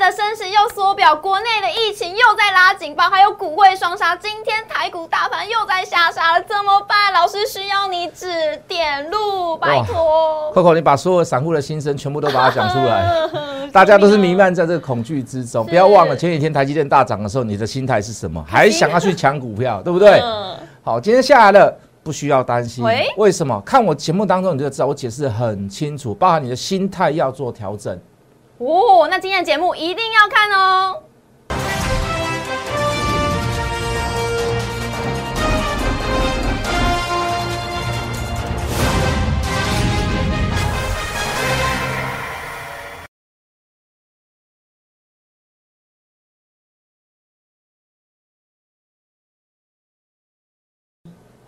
的升息又缩表，国内的疫情又在拉警报，还有股汇双杀，今天台股大盘又在下杀了，怎么办？老师需要你指点路，拜托。Coco，你把所有散户的心声全部都把它讲出来，大家都是弥漫在这个恐惧之中。不要忘了前几天台积电大涨的时候，你的心态是什么？还想要去抢股票，对不对？嗯好，今天下来了，不需要担心喂。为什么？看我节目当中你就知道，我解释得很清楚，包含你的心态要做调整。哦，那今天的节目一定要看哦。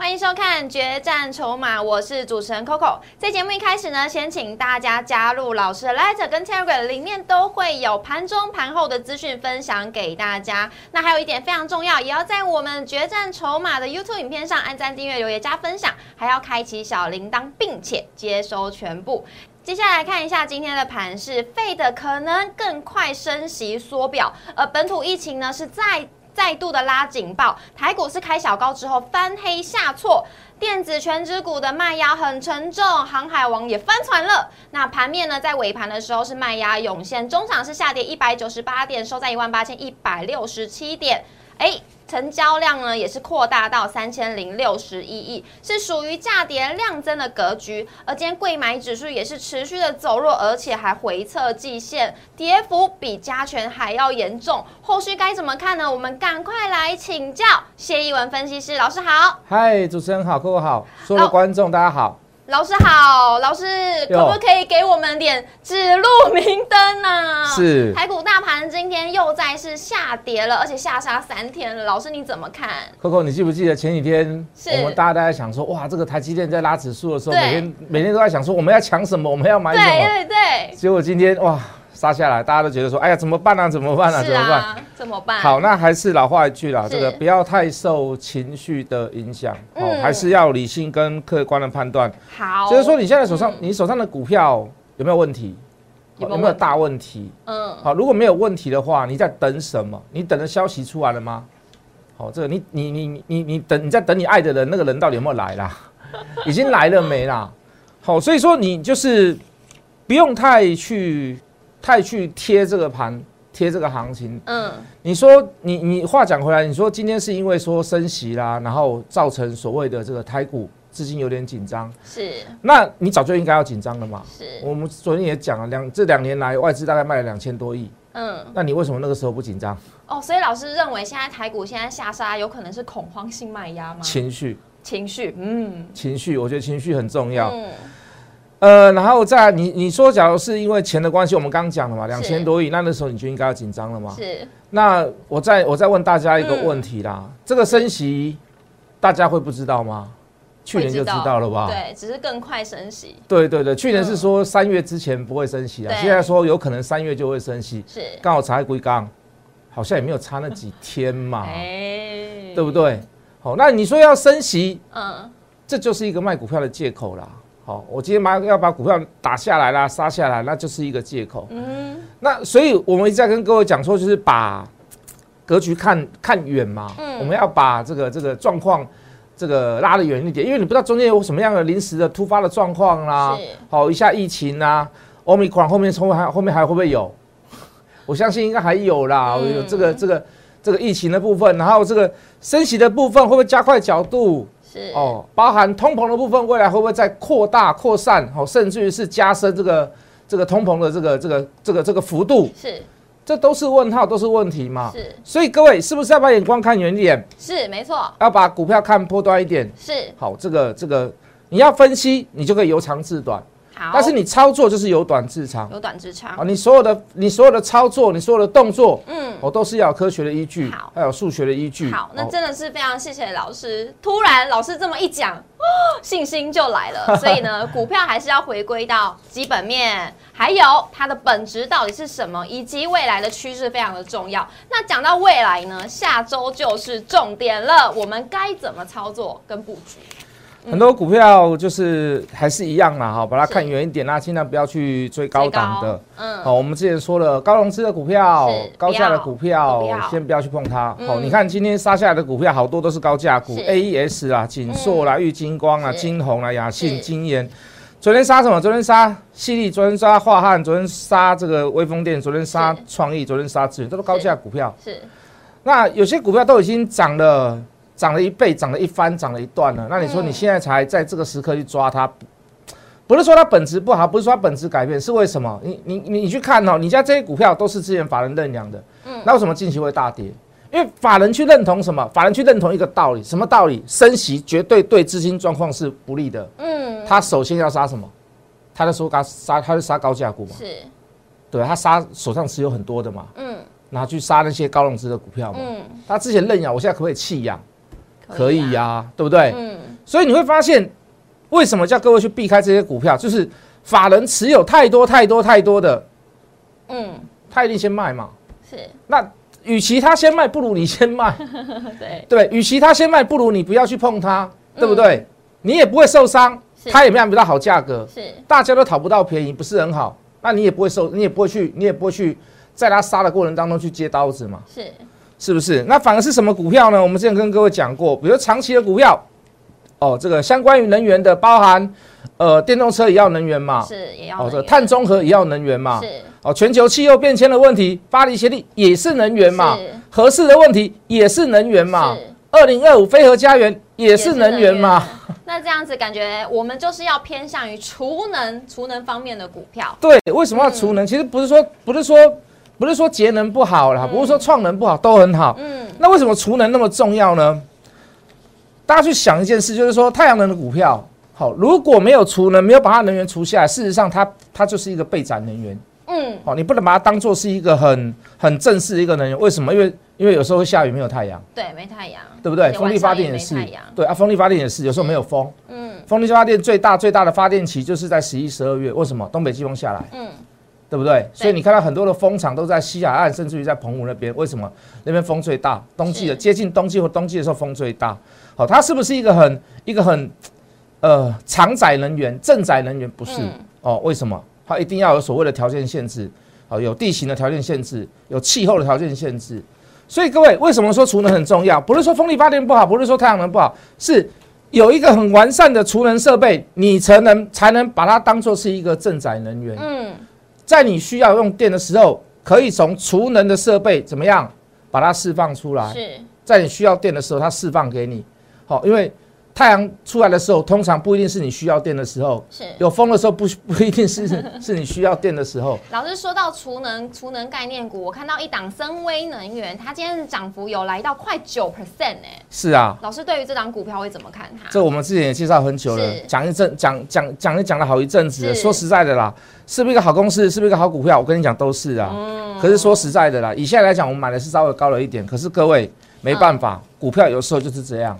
欢迎收看《决战筹码》，我是主持人 Coco。在节目一开始呢，先请大家加入老师的 Light 跟 Telegram，里面都会有盘中盘后的资讯分享给大家。那还有一点非常重要，也要在我们《决战筹码》的 YouTube 影片上按赞、订阅、留言、加分享，还要开启小铃铛，并且接收全部。接下来看一下今天的盘势，费的可能更快升息缩表，而本土疫情呢是在。再度的拉警报，台股是开小高之后翻黑下挫，电子全指股的卖压很沉重，航海王也翻船了。那盘面呢，在尾盘的时候是卖压涌现，中场是下跌一百九十八点，收在一万八千一百六十七点。哎，成交量呢也是扩大到三千零六十一亿，是属于价跌量增的格局。而今天贵买指数也是持续的走弱，而且还回测季线，跌幅比加权还要严重。后续该怎么看呢？我们赶快来请教谢一文分析师老师好。嗨，主持人好，Coco 好，所有的观众大家好。老师好，老师可不可以给我们点指路明灯啊？是台股大盘今天又再是下跌了，而且下杀三天了。老师你怎么看？Coco，你记不记得前几天我们大家都在想说，哇，这个台积电在拉指数的时候，每天每天都在想说我们要抢什么，我们要买对什么。对对对，结果今天哇杀下来，大家都觉得说，哎呀，怎么办啊？怎么办啊？是怎么办？啊，怎么办？好，那还是老话一句啦，这个不要太受情绪的影响，哦，嗯还是要理性跟客观的判断。好，就是说，你现在手上嗯你手上的股票有没有问题？有没有大问题？嗯，好，如果没有问题的话，你在等什么？你等的消息出来了吗？好，这个你你你你你你等你在等你爱的人，那个人到底有没有来啦？已经来了没啦？好，所以说你就是不用太去太去贴这个盘，贴这个行情。嗯，你说你你话讲回来，你说今天是因为说升息啦，然后造成所谓的这个台股资金有点紧张，是那你早就应该要紧张了嘛。是，我们昨天也讲了，两这两年来外资大概卖了两千多亿，嗯，那你为什么那个时候不紧张？哦，所以老师认为现在台股现在下杀有可能是恐慌性卖压吗？情绪，情绪，嗯，情绪，我觉得情绪很重要。嗯，呃，然后再你你说，假如是因为钱的关系，我们刚刚讲了嘛，两千多亿，那那时候你就应该要紧张了嘛。是，那我再我再问大家一个问题啦，这个升息大家会不知道吗？去年就知道了吧？对，只是更快升息，对对对，去年是说三月之前不会升息啊，对现在说有可能三月就会升息，是，刚好才归刚，好像也没有差那几天嘛，哎，对不？对？好，那你说要升息，嗯，这就是一个卖股票的借口啦。好，我今天把要把股票打下来啦，杀下来，那就是一个借口。嗯，那所以我们一直在跟各位讲说，就是把格局看看远嘛，嗯我们要把这个这个状况。这个拉得远一点，因为你不知道中间有什么样的临时的突发的状况啦是，好一下疫情啊，omicron 后面后面还后面还会不会有？我相信应该还有啦，嗯有这个这个这个疫情的部分，然后这个升息的部分会不会加快角度？是，哦，包含通膨的部分，未来会不会再扩大、扩散？哦，甚至于是加深这个这个通膨的这个这个这个这个幅度，是，这都是问号，都是问题嘛。是，所以各位是不是要把眼光看远一点，是，没错，要把股票看波段一点？是，好，这个这个你要分析，你就可以由长至短，好，但是你操作就是有短至长。有短之长啊，，你所有的你所有的操作，你所有的动作，嗯，哦，都是要有科学的依据好，还有数学的依据。好，那哦真的是非常谢谢老师。突然老师这么一讲，哦，信心就来了。所以呢，股票还是要回归到基本面，还有它的本质到底是什么，以及未来的趋势非常的重要。那讲到未来呢，下周就是重点了，我们该怎么操作跟布局？很多股票就是还是一样嘛，哈，把它看远一点啦，尽量不要去追高档的。嗯，好，我们之前说了，高融资的股票、高价的股票，先不要去碰它。好，你看今天杀下来的股票，好多都是高价股，A E S 啊、锦硕啦、玉金光啊、金红啦、雅信、金研。昨天杀什么？昨天杀犀利，昨天杀华汉，昨天杀这个威风电，昨天杀创意，昨天杀资源，都是高价股票。是。那有些股票都已经涨了。涨了一倍，涨了一番，涨了一段了。那你说你现在才在这个时刻去抓它，不是说它本质不好，不是说它本质改变，是为什么？你你你你去看哦，你家这些股票都是之前法人认养的，嗯，那为什么近期会大跌？因为法人去认同什么？法人去认同一个道理，什么道理？升息绝对对资金状况是不利的，嗯，他首先要杀什么？他在说杀杀，他是杀高价股嘛？是，对他杀手上持有很多的嘛，嗯，拿去杀那些高融资的股票嘛，嗯，他之前认养，我现在可不可以弃养？可以呀，对不对？嗯，所以你会发现，为什么叫各位去避开这些股票？就是法人持有太多太多太多的，嗯，他一定先卖嘛。是。那与其他先卖，不如你先卖。对对，与其他先卖，不如你不要去碰它，对不对？你也不会受伤，他也卖不到好价格，是。大家都讨不到便宜，不是很好，那你也不会受，你也不会去，你也不会去在他杀的过程当中去接刀子嘛。是。是不是？那反而是什么股票呢？我们之前跟各位讲过，比如长期的股票，哦，这个相关于能源的，包含呃电动车也要能源嘛，是也要哦，这碳中和也要能源嘛，是哦，全球气候变迁的问题，巴黎协定也是能源嘛，合适的问题也是能源嘛，二零二五飞核家园也是能源嘛。那这样子感觉我们就是要偏向于储能、储能方面的股票。对，为什么要储能？其实不是说，不是说。不是说节能不好啦，不是说创能不好，都很好。嗯，那为什么储能那么重要呢？大家去想一件事，就是说太阳能的股票，好，如果没有储能，没有把它能源除下来，事实上它它就是一个备载能源。嗯，好，你不能把它当做是一个很很正式的一个能源。为什么？因为因为有时候会下雨，没有太阳。对，没太阳，对不对？风力发电也是。对啊，风力发电也是，有时候没有风。嗯，风力发电最大最大的发电期就是在十一、十二月。为什么？东北季风下来。嗯。对不对？所以你看到很多的风场都在西海岸，甚至于在澎湖那边。为什么那边风最大？冬季的接近冬季或冬季的时候风最大。好，它是不是一个很一个很呃长载能源、正载能源？不是哦。为什么？它一定要有所谓的条件限制。好，有地形的条件限制，有气候的条件限制。所以各位，为什么说储能很重要？不是说风力发电不好，不是说太阳能不好，是有一个很完善的储能设备，你才能才能把它当做是一个正载能源。嗯。在你需要用电的时候，可以从储能的设备怎么样把它释放出来？是在你需要电的时候，它释放给你。好，因为。太阳出来的时候，通常不一定是你需要电的时候。是有风的时候，不 不一定是是你需要电的时候。老师说到储能，储能概念股，我看到一档森威能源，它今天涨幅有来到快九 percent 哎。是啊。老师对于这档股票会怎么看它？这我们之前也介绍很久了，讲一阵，讲讲讲也讲了好一阵子。说实在的啦，是不是一个好公司？是不是一个好股票？我跟你讲，都是啊。嗯。可是说实在的啦，以现在来讲，我们买的是稍微高了一点。可是各位没办法，股票有时候就是这样。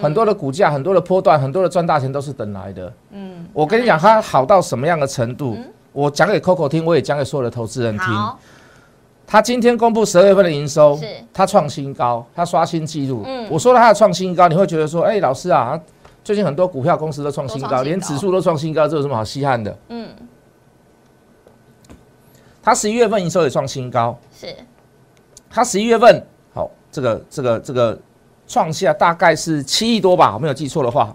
很多的股价，很多的波段，很多的赚大钱都是等来的。嗯，我跟你讲，它好到什么样的程度？我讲给 Coco 听，我也讲给所有的投资人听。他今天公布十二月份的营收，是，他创新高，他刷新纪录。嗯，我说了他的创新高，你会觉得说，哎，老师啊，最近很多股票公司都创新高，连指数都创新高，这有什么好稀罕的？嗯，他十一月份营收也创新高，是，他十一月份好，这个这个这个。创下大概是七亿多吧，我没有记错的话，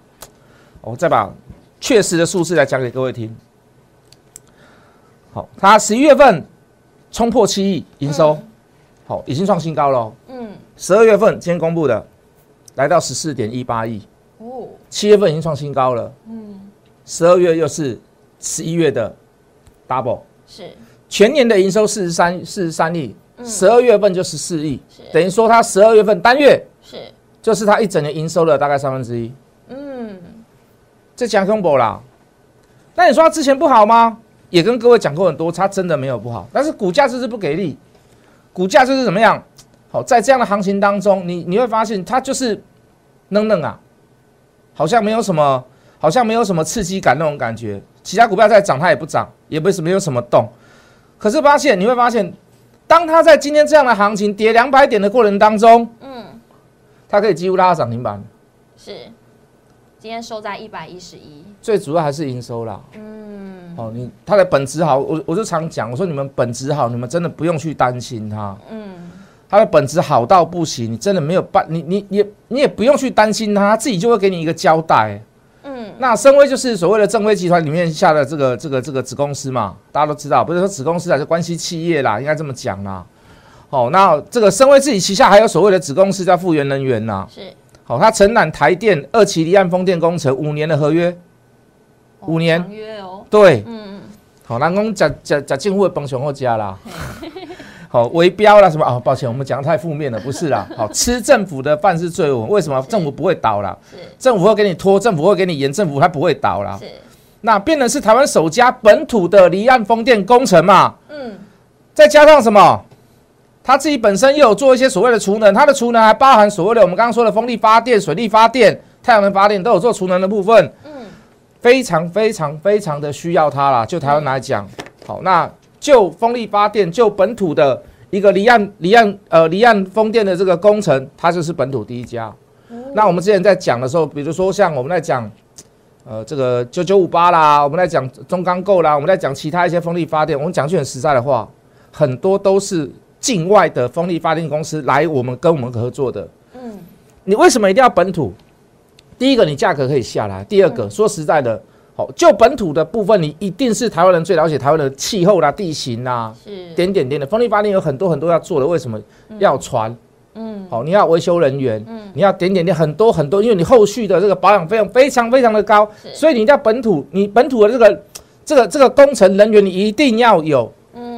我再把确实的数字来讲给各位听。好，它十一月份冲破七亿营收，好，已经创新高了。嗯，十二月份今天公布的，来到十四点一八亿。哦，七月份已经创新高了。嗯，十二月又是十一月的 double，是全年的营收四十三四十三亿，十二月份就十四亿，等于说它十二月份单月是。就是它一整年营收的大概三分之一，嗯，这讲空博啦。那你说它之前不好吗？也跟各位讲过很多，它真的没有不好，但是股价就是不给力，股价就是怎么样？好，在这样的行情当中，你你会发现它就是愣愣啊，好像没有什么，好像没有什么刺激感那种感觉。其他股票在涨，它也不涨，也不是没有什么动。可是发现你会发现，当它在今天这样的行情跌两百点的过程当中，嗯。它可以几乎拉到涨停板，是今天收在一百一十一。最主要还是营收啦。嗯，哦，你它的本质好，我我就常讲，我说你们本质好，你们真的不用去担心它。嗯，它的本质好到不行，你真的没有办，你你你你也不用去担心它，它自己就会给你一个交代。嗯，那深威就是所谓的正威集团里面下的这个这个这个子公司嘛，大家都知道，不是说子公司还是关系企业啦，应该这么讲啦。哦，那这个深威自己旗下还有所谓的子公司叫复原能源呐。是。好，他承揽台电二期离岸风电工程五年的合约，五年约哦。对，嗯嗯。好，南工讲讲讲政府的帮雄厚家啦。好，围标啦什么啊？抱歉，我们讲的太负面了，不是啦。好，吃政府的饭是最稳，为什么？政府不会倒啦。是。政府会给你拖，政府会给你延，政府它不会倒啦。是。那变成是台湾首家本土的离岸风电工程嘛？嗯。再加上什么？它自己本身又有做一些所谓的储能，它的储能还包含所谓的我们刚刚说的风力发电、水力发电、太阳能发电，都有做储能的部分。嗯，非常非常非常的需要它啦。就台湾来讲，好，那就风力发电，就本土的一个离岸离岸呃离岸风电的这个工程，它就是本土第一家。那我们之前在讲的时候，比如说像我们在讲呃这个九九五八啦，我们在讲中钢构啦，我们在讲其他一些风力发电，我们讲句很实在的话，很多都是。境外的风力发电公司来我们跟我们合作的，嗯，你为什么一定要本土？第一个，你价格可以下来；第二个，说实在的，好，就本土的部分，你一定是台湾人最了解台湾的气候啦、地形啦，是点点点的。风力发电有很多很多要做的，为什么要船？嗯，好，你要维修人员，嗯，你要点点点很多很多，因为你后续的这个保养费用非常非常的高，所以你要本土，你本土的这个这个这个工程人员，你一定要有。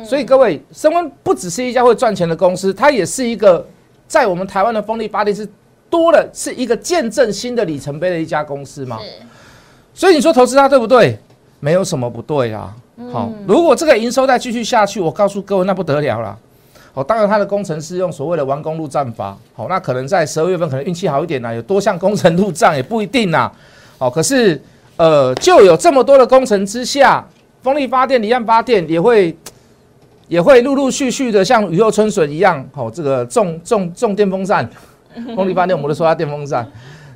所以各位，升温不只是一家会赚钱的公司，它也是一个在我们台湾的风力发电是多了，是一个见证新的里程碑的一家公司嘛。所以你说投资它对不对？没有什么不对啊。好，如果这个营收再继续下去，我告诉各位，那不得了了。好，当然它的工程师用所谓的完工路战法，好，那可能在十二月份可能运气好一点呢，有多项工程入账也不一定呐。好，可是呃，就有这么多的工程之下，风力发电、离岸发电也会。也会陆陆续续的像雨后春笋一样，哦，这个种种种电风扇，风力发电我们都说它电风扇。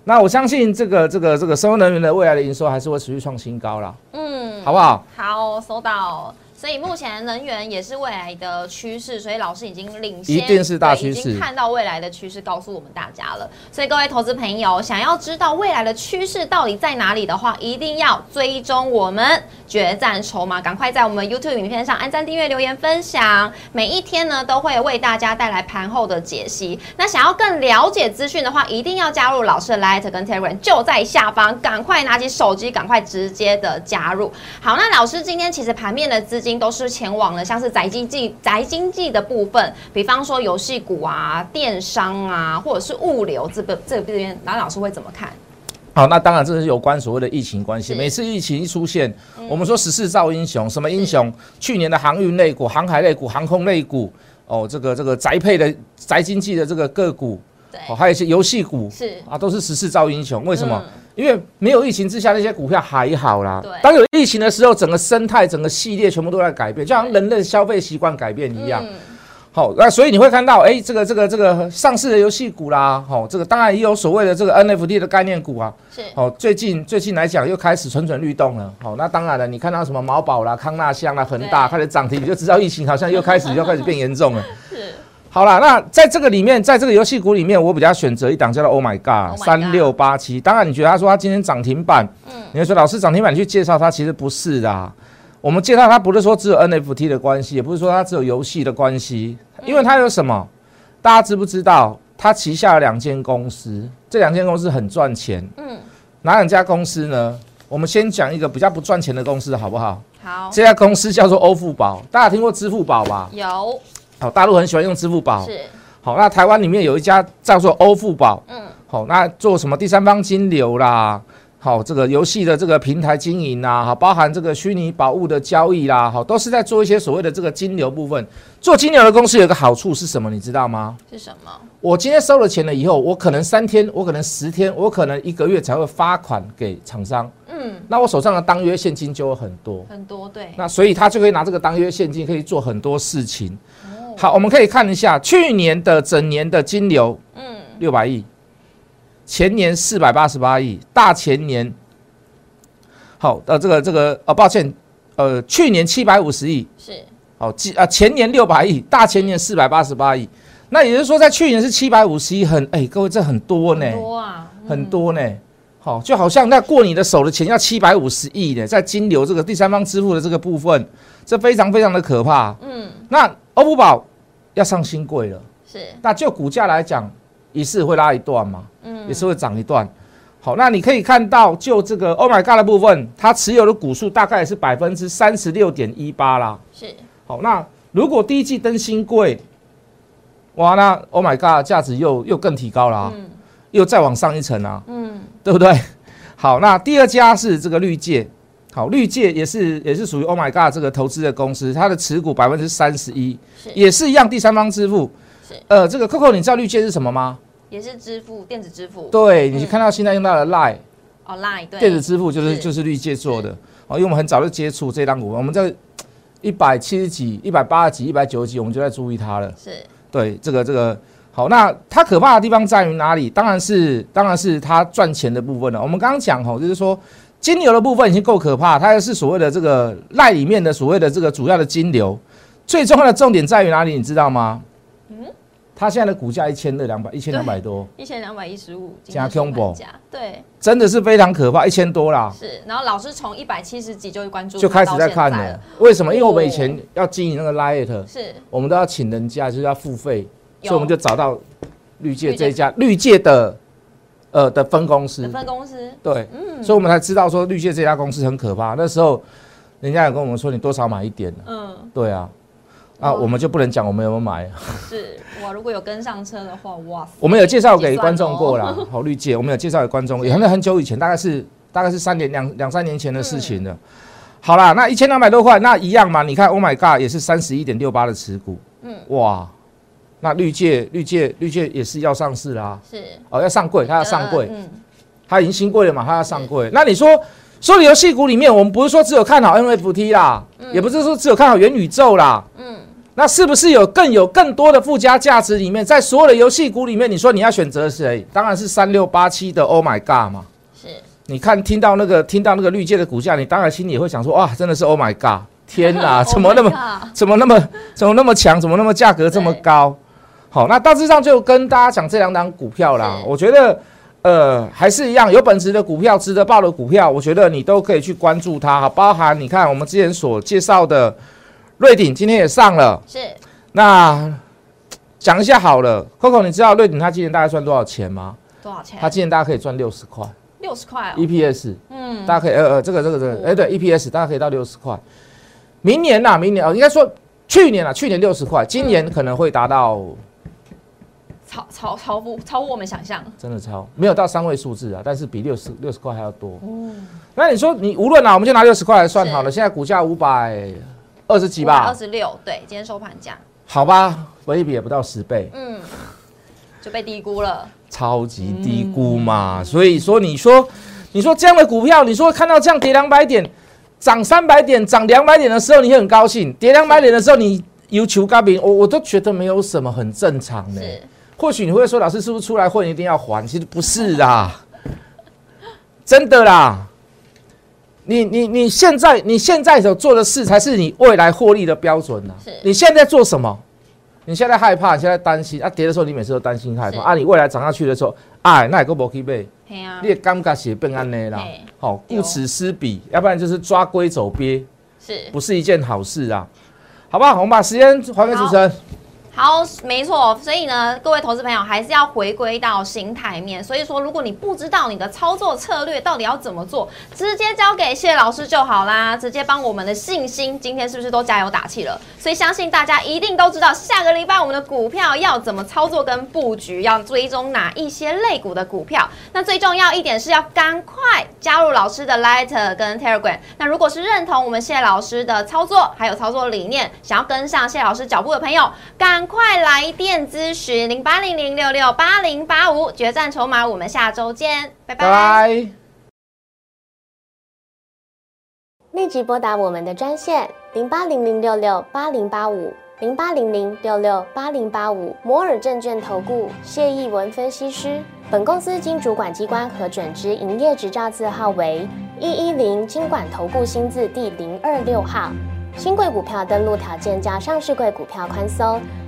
那我相信这个这个这个生物能源的未来的营收还是会持续创新高了，嗯，好不好？好，收到。所以目前能源也是未来的趋势，所以老师已经领先，一定是大趋势，已经看到未来的趋势，告诉我们大家了。所以各位投资朋友，想要知道未来的趋势到底在哪里的话，一定要追踪我们决战筹码，赶快在我们 YouTube 影片上按赞、订阅、留言、分享。每一天呢，都会为大家带来盘后的解析。那想要更了解资讯的话，一定要加入老师的 Light 跟 Telegram，就在下方，赶快拿起手机，赶快直接的加入。好，那老师今天其实盘面的资金。都是前往了，像是宅经济、宅经济的部分，比方说游戏股啊、电商啊，或者是物流这个这边，蓝老师会怎么看？好，那当然这是有关所谓的疫情关系。每次疫情一出现，我们说十四兆英雄，什么英雄？去年的航运类股、航海类股、航空类股，哦，这个这个宅配的宅经济的这个个股，哦，还有一些游戏股，是啊，都是十四兆英雄。为什么？因为没有疫情之下，那些股票还好啦。当有疫情的时候，整个生态、整个系列全部都在改变，就像人类消费习惯改变一样。好，那所以你会看到，哎，这个、这个、这个上市的游戏股啦，好，这个当然也有所谓的这个 NFT 的概念股啊。是。好，最近最近来讲又开始蠢蠢欲动了。好，那当然了，你看到什么毛宝啦、康纳香啦、恒大开始涨停，你就知道疫情好像又开始又开始变严重了。是。好了，那在这个里面，在这个游戏股里面，我比较选择一档叫做 Oh My God 三六八七。当然，你觉得他说他今天涨停板，嗯，你会说老师涨停板去介绍它，其实不是的。我们介绍它不是说只有 NFT 的关系，也不是说它只有游戏的关系，因为它有什么？大家知不知道？它旗下有两间公司，这两间公司很赚钱。嗯，哪两家公司呢？我们先讲一个比较不赚钱的公司，好不好？好，这家公司叫做欧付宝，大家听过支付宝吧？有。好，大陆很喜欢用支付宝。是，好，那台湾里面有一家叫做欧付宝。嗯，好，那做什么第三方金流啦？好，这个游戏的这个平台经营啊，好，包含这个虚拟宝物的交易啦，好，都是在做一些所谓的这个金流部分。做金流的公司有个好处是什么？你知道吗？是什么？我今天收了钱了以后，我可能三天，我可能十天，我可能一个月才会发款给厂商。嗯，那我手上的当月现金就会很多，很多，对。那所以他就可以拿这个当月现金，可以做很多事情。好，我们可以看一下去年的整年的金流，嗯，六百亿，前年四百八十八亿，大前年，好，呃，这个这个，呃，抱歉，呃，去年七百五十亿，是。好，季啊前年六百亿，大前年四百八十八亿，那也就是说，在去年是七百五十亿，很哎，各位这很多呢，很多啊，很多呢。好，就好像那过你的手的钱要七百五十亿呢，在金流这个第三方支付的这个部分，这非常非常的可怕。嗯，那欧普宝要上新贵了，是，那就股价来讲，也是会拉一段嘛，嗯，也是会涨一段。好，那你可以看到，就这个 Oh my God 的部分，它持有的股数大概是百分之三十六点一八啦。是，好，那如果第一季登新贵，哇，那 Oh my God 价值又又更提高啦，嗯又再往上一层啊。嗯，对不对？好，那第二家是这个绿界，好，绿界也是也是属于 Oh my God 这个投资的公司，它的持股百分之三十一，也是一样第三方支付。是呃，这个 Coco，你知道绿界是什么吗？也是支付电子支付，对，你看到现在用到的 Line 哦，Line 对，电子支付就是是就是绿界做的哦，因为我们很早就接触这档股，我们在一百七十几、一百八十几、一百九十几，我们就在注意它了。是，对，这个这个好，那它可怕的地方在于哪里？当然是当然是它赚钱的部分了。我们刚刚讲吼，就是说金牛的部分已经够可怕，它是所谓的这个赖里面的所谓的这个主要的金流。最重要的重点在于哪里？你知道吗？嗯它现在的股价一千二两百一千两百多，一千两百一十五，加 combo 价，对，真的是非常可怕，一千多啦，是，然后老师从一百七十几就关注，就开始在看了了。，为什么？因为我们以哦前要经营那个 Lite，是，我们都要请人家，就是要付费，所以我们就找到绿界这一家绿界的呃的分公司的，分公司，对，嗯所以我们才知道说绿界这家公司很可怕。那时候人家有跟我们说，你多少买一点，嗯，对啊，啊，我们就不能讲我们有没有买，是，哇，如果有跟上车的话，哇塞，我们有介绍给观众过了，啦，好绿界，我们有介绍给观众，也很很久以前，大概是大概是三年两两三年前的事情了。好啦，那一千两百多块，那一样嘛？你看，Oh my God，也是三十一点六八的持股，嗯，哇，那绿界绿界绿界也是要上市啦，是，哦，要上柜，它要上柜，嗯，它已经新贵了嘛，它要上柜。那你说，所有游戏股里面，我们不是说只有看好 NFT 啦，也不是说只有看好元宇宙啦，嗯，那是不是有更有更多的附加价值里面，在所有的游戏股里面，你说你要选择谁？当然是三六八七的 Oh my God 嘛。是，你看，听到那个听到那个绿界的股价，你当然心里也会想说，哇，真的是 Oh my God，天哪，怎么那么 Oh 怎么那么怎么那么强？怎么那么价格这么高？好，那大致上就跟大家讲这两档股票啦。我觉得，呃，还是一样，有本质的股票、值得报的股票，我觉得你都可以去关注它。哈，包含你看我们之前所介绍的瑞鼎，今天也上了。是，那讲一下好了，Coco，你知道瑞鼎它今年大概赚多少钱吗？多少钱？它今年大概可以赚六十块六十块哦，EPS。嗯，大家可以呃呃，这个这个这个，哎、对，EPS 大家可以到六十块。明年呐、明年哦，应该说去年啊，去年六十块，今年可能会达到超超超乎超乎我们想象，真的超没有到三位数字啊，但是比六十六十块还要多。哦，那你说你无论啊，我们就拿六十块来算好了，现在股价五百二十几吧二，十六，对，今天收盘价，好吧，本一比也不到十倍，嗯，就被低估了，超级低估嘛。所以说，你说你说这样的股票，你说看到这样跌两百点，涨三百点，涨两百点的时候，你会很高兴；跌两百点的时候，你有求高饼，我我都觉得没有什么，很正常呢。是，或许你会说，老师是不是出来混一定要还？其实不是啦，真的啦。你你你现在你现在所做的事，才是你未来获利的标准呐是。你现在做什么？你现在害怕，你现在担心啊，跌的时候你每次都担心害怕啊，你未来涨上去的时候，哎，那也个无去买，嘿呀你，也尴尬写变安内啦。好，有顾此失彼，要不然就是抓龟走鳖，是，不是一件好事啊。好不好？我们把时间还给主持人。好，没错，所以呢，各位投资朋友还是要回归到心态面。所以说，如果你不知道你的操作策略到底要怎么做，直接交给谢老师就好啦，直接帮我们的信心，今天是不是都加油打气了？所以相信大家一定都知道，下个礼拜我们的股票要怎么操作跟布局，要追踪哪一些类股的股票。那最重要一点是要赶快加入老师的 Light 跟 Telegram。那如果是认同我们谢老师的操作，还有操作理念，想要跟上谢老师脚步的朋友，赶快来电咨询零八零零六六八零八五决战筹码。我们下周见，拜拜。拜。立即拨打我们的专线零八零零六六八零八五零八零零六六八零八五摩尔证券投顾谢义文分析师。本公司经主管机关核准之营业执照字号为一一零金管投顾新字第零二六号。新贵股票登录条件较上市贵股票宽松，